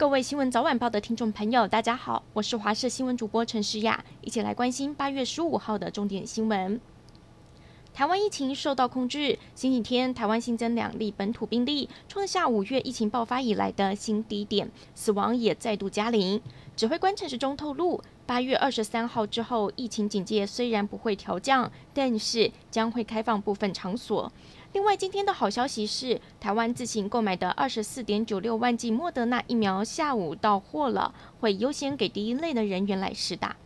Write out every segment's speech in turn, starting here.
各位新闻早晚报的听众朋友，大家好，我是华视新闻主播陈诗雅，一起来关心八月十五号的重点新闻。台湾疫情受到控制，星期天台湾新增两例本土病例，创下五月疫情爆发以来的新低点，死亡也再度加零。指挥官陈时中透露，八月二十三号之后，疫情警戒虽然不会调降，但是将会开放部分场所。另外，今天的好消息是，台湾自行购买的二十四点九六万剂莫德纳疫苗下午到货了，会优先给第一类的人员来施打。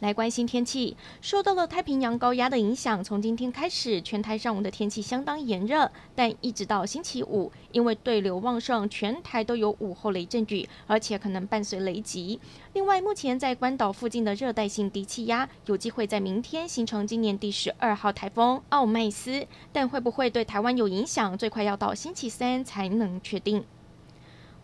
来关心天气，受到了太平洋高压的影响，从今天开始，全台上午的天气相当炎热，但一直到星期五，因为对流旺盛，全台都有午后雷阵雨，而且可能伴随雷击。另外，目前在关岛附近的热带性低气压，有机会在明天形成今年第十二号台风奥麦斯，但会不会对台湾有影响，最快要到星期三才能确定。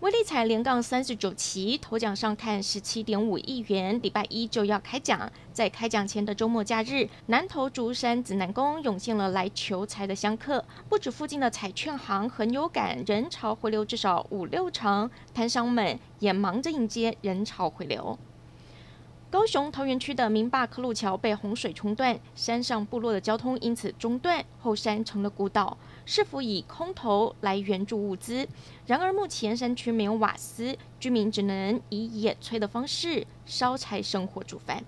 威力彩连杠三十九期头奖上看十七点五亿元，礼拜一就要开奖。在开奖前的周末假日，南投竹山紫南宫涌现了来求财的香客，不止附近的彩券行很有感，人潮回流至少五六成，摊商们也忙着迎接人潮回流。高雄桃园区的明霸科路桥被洪水冲断，山上部落的交通因此中断，后山成了孤岛。是否以空投来援助物资？然而目前山区没有瓦斯，居民只能以野炊的方式烧柴生火煮饭。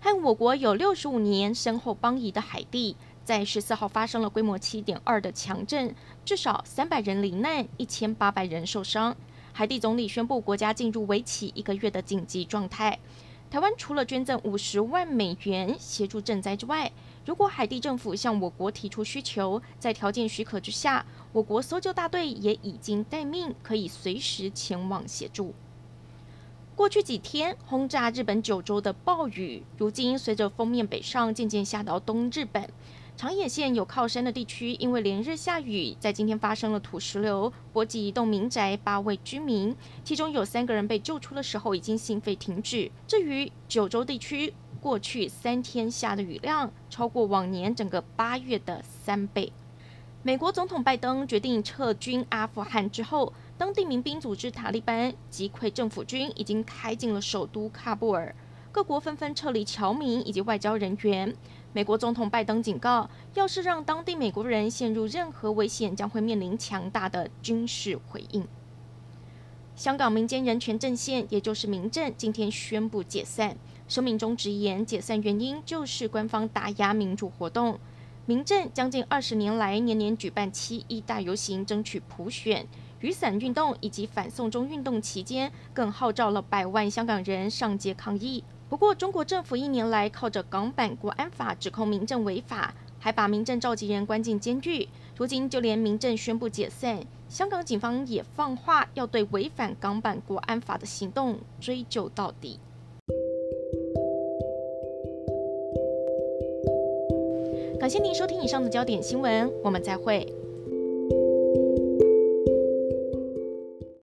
和我国有六十五年深厚邦谊的海地，在十四号发生了规模七点二的强震，至少三百人罹难，一千八百人受伤。海地总理宣布国家进入为期一个月的紧急状态。台湾除了捐赠五十万美元协助赈灾之外，如果海地政府向我国提出需求，在条件许可之下，我国搜救大队也已经待命，可以随时前往协助。过去几天轰炸日本九州的暴雨，如今随着锋面北上，渐渐下到东日本。长野县有靠山的地区，因为连日下雨，在今天发生了土石流，波及一栋民宅，八位居民，其中有三个人被救出的时候已经心肺停止。至于九州地区，过去三天下的雨量超过往年整个八月的三倍。美国总统拜登决定撤军阿富汗之后，当地民兵组织塔利班击溃政府军，已经开进了首都喀布尔，各国纷纷撤离侨民以及外交人员。美国总统拜登警告，要是让当地美国人陷入任何危险，将会面临强大的军事回应。香港民间人权阵线，也就是民阵，今天宣布解散。声明中直言，解散原因就是官方打压民主活动。民阵将近二十年来，年年举办七一大游行，争取普选。雨伞运动以及反送中运动期间，更号召了百万香港人上街抗议。不过，中国政府一年来靠着港版国安法指控民阵违法，还把民阵召集人关进监狱。如今，就连民阵宣布解散，香港警方也放话要对违反港版国安法的行动追究到底。感谢您收听以上的焦点新闻，我们再会。